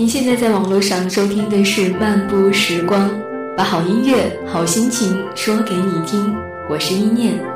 您现在在网络上收听的是漫步时光，把好音乐、好心情说给你听。我是一念。